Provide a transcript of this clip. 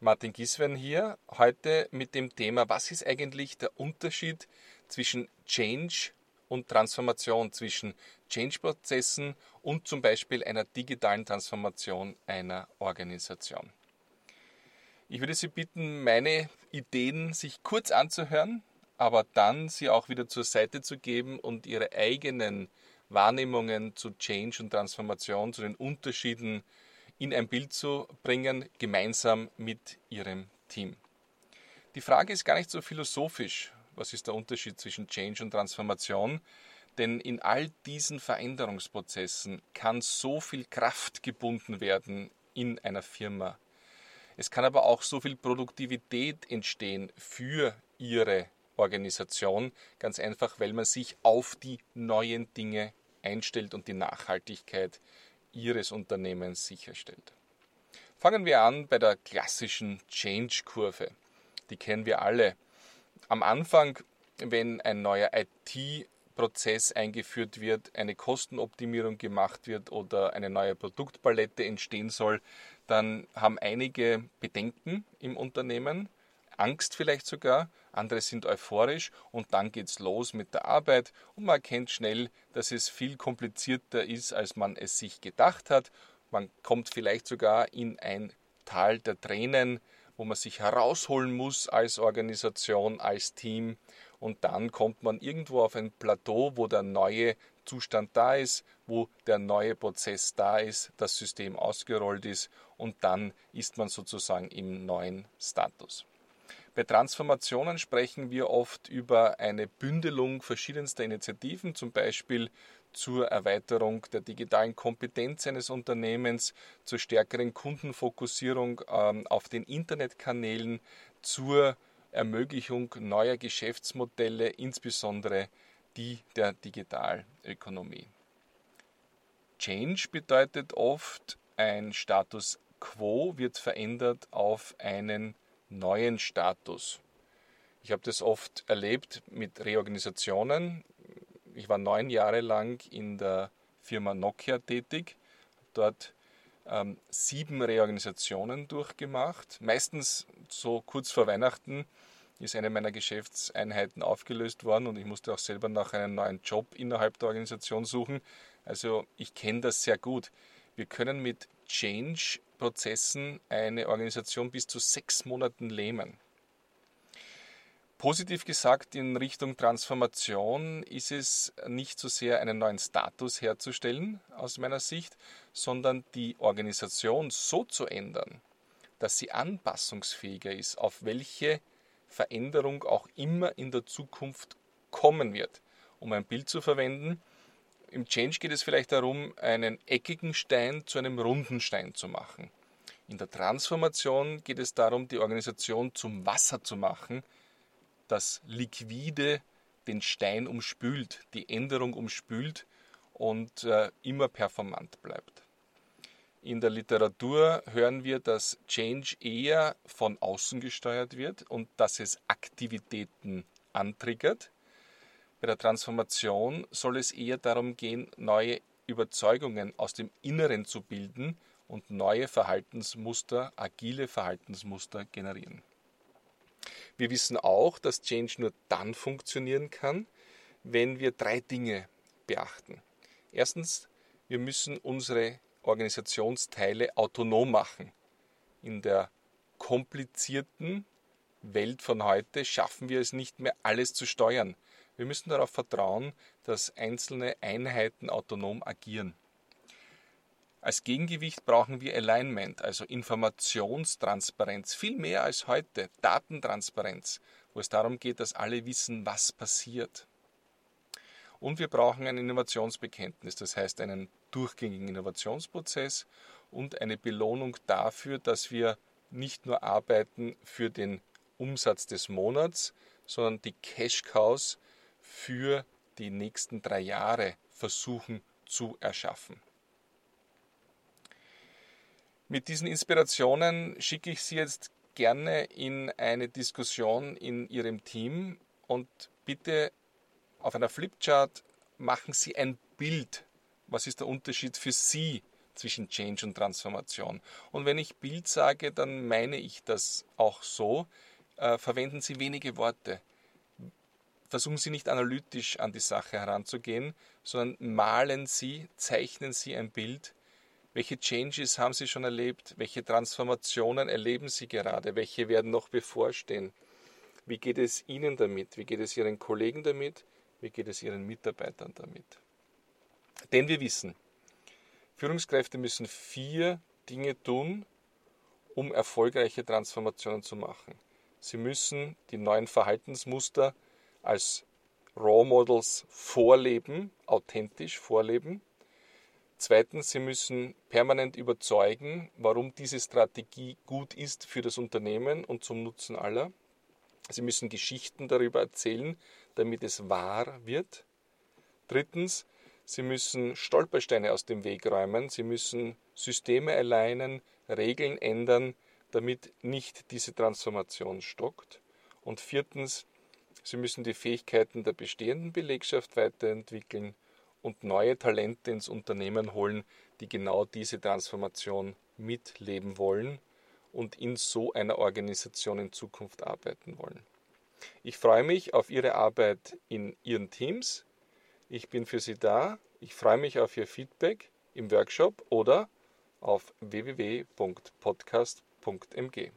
Martin Giswen hier, heute mit dem Thema, was ist eigentlich der Unterschied zwischen Change und Transformation, zwischen Change-Prozessen und zum Beispiel einer digitalen Transformation einer Organisation. Ich würde Sie bitten, meine Ideen sich kurz anzuhören, aber dann sie auch wieder zur Seite zu geben und Ihre eigenen Wahrnehmungen zu Change und Transformation, zu den Unterschieden in ein Bild zu bringen, gemeinsam mit Ihrem Team. Die Frage ist gar nicht so philosophisch, was ist der Unterschied zwischen Change und Transformation, denn in all diesen Veränderungsprozessen kann so viel Kraft gebunden werden in einer Firma. Es kann aber auch so viel Produktivität entstehen für Ihre Organisation, ganz einfach, weil man sich auf die neuen Dinge einstellt und die Nachhaltigkeit Ihres Unternehmens sicherstellt. Fangen wir an bei der klassischen Change-Kurve. Die kennen wir alle. Am Anfang, wenn ein neuer IT-Prozess eingeführt wird, eine Kostenoptimierung gemacht wird oder eine neue Produktpalette entstehen soll, dann haben einige Bedenken im Unternehmen, Angst vielleicht sogar, andere sind euphorisch und dann geht's los mit der Arbeit und man erkennt schnell, dass es viel komplizierter ist, als man es sich gedacht hat. Man kommt vielleicht sogar in ein Tal der Tränen, wo man sich herausholen muss als Organisation, als Team und dann kommt man irgendwo auf ein Plateau, wo der neue Zustand da ist, wo der neue Prozess da ist, das System ausgerollt ist und dann ist man sozusagen im neuen Status. Bei Transformationen sprechen wir oft über eine Bündelung verschiedenster Initiativen, zum Beispiel zur Erweiterung der digitalen Kompetenz eines Unternehmens, zur stärkeren Kundenfokussierung ähm, auf den Internetkanälen, zur Ermöglichung neuer Geschäftsmodelle, insbesondere die der Digitalökonomie. Change bedeutet oft, ein Status quo wird verändert auf einen neuen Status. Ich habe das oft erlebt mit Reorganisationen. Ich war neun Jahre lang in der Firma Nokia tätig, dort ähm, sieben Reorganisationen durchgemacht. Meistens so kurz vor Weihnachten ist eine meiner Geschäftseinheiten aufgelöst worden und ich musste auch selber nach einem neuen Job innerhalb der Organisation suchen. Also ich kenne das sehr gut. Wir können mit Change-Prozessen eine Organisation bis zu sechs Monaten lähmen. Positiv gesagt, in Richtung Transformation ist es nicht so sehr einen neuen Status herzustellen, aus meiner Sicht, sondern die Organisation so zu ändern, dass sie anpassungsfähiger ist, auf welche Veränderung auch immer in der Zukunft kommen wird. Um ein Bild zu verwenden, im Change geht es vielleicht darum, einen eckigen Stein zu einem runden Stein zu machen. In der Transformation geht es darum, die Organisation zum Wasser zu machen, das liquide den Stein umspült, die Änderung umspült und äh, immer performant bleibt. In der Literatur hören wir, dass Change eher von außen gesteuert wird und dass es Aktivitäten antriggert, bei der Transformation soll es eher darum gehen, neue Überzeugungen aus dem Inneren zu bilden und neue Verhaltensmuster, agile Verhaltensmuster generieren. Wir wissen auch, dass Change nur dann funktionieren kann, wenn wir drei Dinge beachten. Erstens, wir müssen unsere Organisationsteile autonom machen. In der komplizierten Welt von heute schaffen wir es nicht mehr, alles zu steuern. Wir müssen darauf vertrauen, dass einzelne Einheiten autonom agieren. Als Gegengewicht brauchen wir Alignment, also Informationstransparenz, viel mehr als heute, Datentransparenz, wo es darum geht, dass alle wissen, was passiert. Und wir brauchen ein Innovationsbekenntnis, das heißt einen durchgängigen Innovationsprozess und eine Belohnung dafür, dass wir nicht nur arbeiten für den Umsatz des Monats, sondern die Cash Cows für die nächsten drei Jahre versuchen zu erschaffen. Mit diesen Inspirationen schicke ich Sie jetzt gerne in eine Diskussion in Ihrem Team und bitte auf einer Flipchart machen Sie ein Bild. Was ist der Unterschied für Sie zwischen Change und Transformation. Und wenn ich Bild sage, dann meine ich das auch so. Äh, verwenden Sie wenige Worte. Versuchen Sie nicht analytisch an die Sache heranzugehen, sondern malen Sie, zeichnen Sie ein Bild. Welche Changes haben Sie schon erlebt? Welche Transformationen erleben Sie gerade? Welche werden noch bevorstehen? Wie geht es Ihnen damit? Wie geht es Ihren Kollegen damit? Wie geht es Ihren Mitarbeitern damit? Denn wir wissen, Führungskräfte müssen vier Dinge tun, um erfolgreiche Transformationen zu machen. Sie müssen die neuen Verhaltensmuster als Raw Models vorleben, authentisch vorleben. Zweitens, sie müssen permanent überzeugen, warum diese Strategie gut ist für das Unternehmen und zum Nutzen aller. Sie müssen Geschichten darüber erzählen, damit es wahr wird. Drittens, Sie müssen Stolpersteine aus dem Weg räumen. Sie müssen Systeme alleinen, Regeln ändern, damit nicht diese Transformation stockt. Und viertens, Sie müssen die Fähigkeiten der bestehenden Belegschaft weiterentwickeln und neue Talente ins Unternehmen holen, die genau diese Transformation mitleben wollen und in so einer Organisation in Zukunft arbeiten wollen. Ich freue mich auf Ihre Arbeit in Ihren Teams ich bin für Sie da. Ich freue mich auf Ihr Feedback im Workshop oder auf www.podcast.mg.